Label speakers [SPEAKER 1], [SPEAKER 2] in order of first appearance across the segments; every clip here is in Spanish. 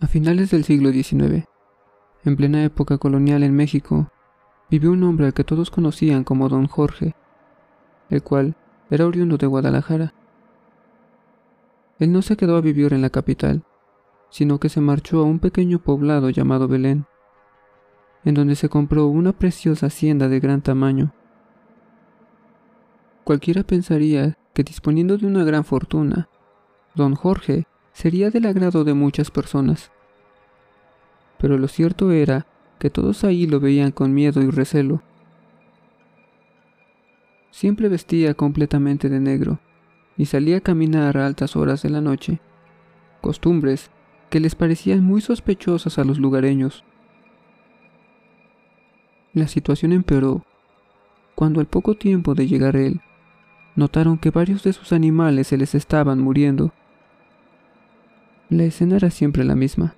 [SPEAKER 1] A finales del siglo XIX, en plena época colonial en México, vivió un hombre al que todos conocían como Don Jorge, el cual era oriundo de Guadalajara. Él no se quedó a vivir en la capital, sino que se marchó a un pequeño poblado llamado Belén, en donde se compró una preciosa hacienda de gran tamaño. Cualquiera pensaría que disponiendo de una gran fortuna, don Jorge sería del agrado de muchas personas. Pero lo cierto era que todos ahí lo veían con miedo y recelo. Siempre vestía completamente de negro y salía a caminar a altas horas de la noche, costumbres que les parecían muy sospechosas a los lugareños. La situación empeoró cuando al poco tiempo de llegar él, notaron que varios de sus animales se les estaban muriendo. La escena era siempre la misma.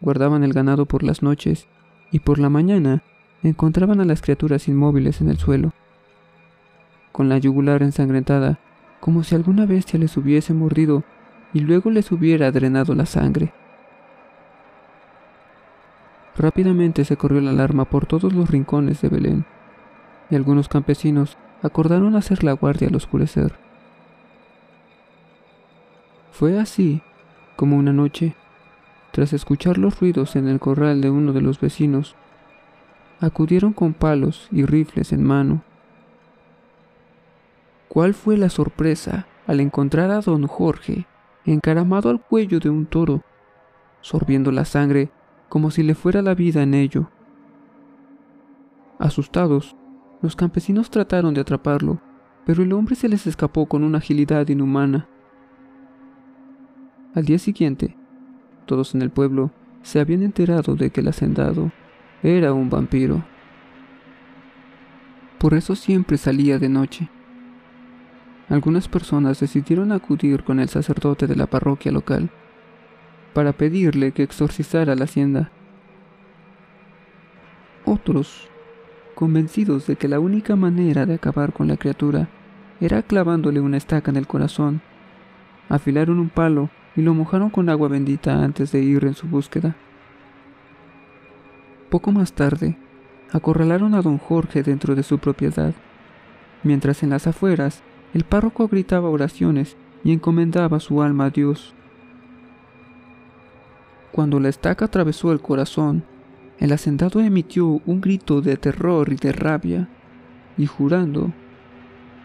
[SPEAKER 1] Guardaban el ganado por las noches y por la mañana encontraban a las criaturas inmóviles en el suelo, con la yugular ensangrentada, como si alguna bestia les hubiese mordido y luego les hubiera drenado la sangre. Rápidamente se corrió la alarma por todos los rincones de Belén, y algunos campesinos acordaron hacer la guardia al oscurecer. Fue así como una noche, tras escuchar los ruidos en el corral de uno de los vecinos, acudieron con palos y rifles en mano. ¿Cuál fue la sorpresa al encontrar a don Jorge encaramado al cuello de un toro, sorbiendo la sangre como si le fuera la vida en ello? Asustados, los campesinos trataron de atraparlo, pero el hombre se les escapó con una agilidad inhumana. Al día siguiente, todos en el pueblo se habían enterado de que el hacendado era un vampiro. Por eso siempre salía de noche. Algunas personas decidieron acudir con el sacerdote de la parroquia local para pedirle que exorcizara la hacienda. Otros, convencidos de que la única manera de acabar con la criatura era clavándole una estaca en el corazón, afilaron un palo y lo mojaron con agua bendita antes de ir en su búsqueda. Poco más tarde, acorralaron a don Jorge dentro de su propiedad, mientras en las afueras el párroco gritaba oraciones y encomendaba su alma a Dios. Cuando la estaca atravesó el corazón, el hacendado emitió un grito de terror y de rabia, y jurando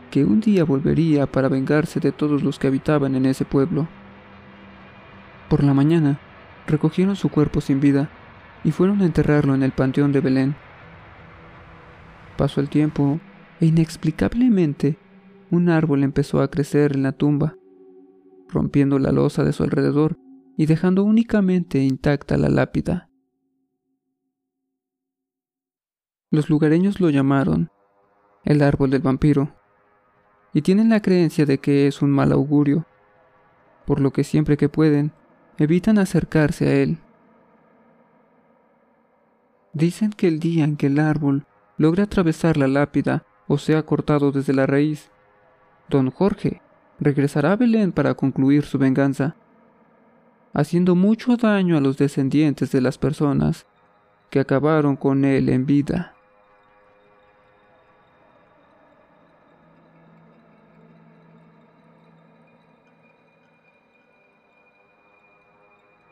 [SPEAKER 1] que un día volvería para vengarse de todos los que habitaban en ese pueblo. Por la mañana, recogieron su cuerpo sin vida y fueron a enterrarlo en el panteón de Belén. Pasó el tiempo e inexplicablemente un árbol empezó a crecer en la tumba, rompiendo la losa de su alrededor y dejando únicamente intacta la lápida. Los lugareños lo llamaron el árbol del vampiro y tienen la creencia de que es un mal augurio, por lo que siempre que pueden evitan acercarse a él. Dicen que el día en que el árbol logra atravesar la lápida o sea cortado desde la raíz, don Jorge regresará a Belén para concluir su venganza, haciendo mucho daño a los descendientes de las personas que acabaron con él en vida.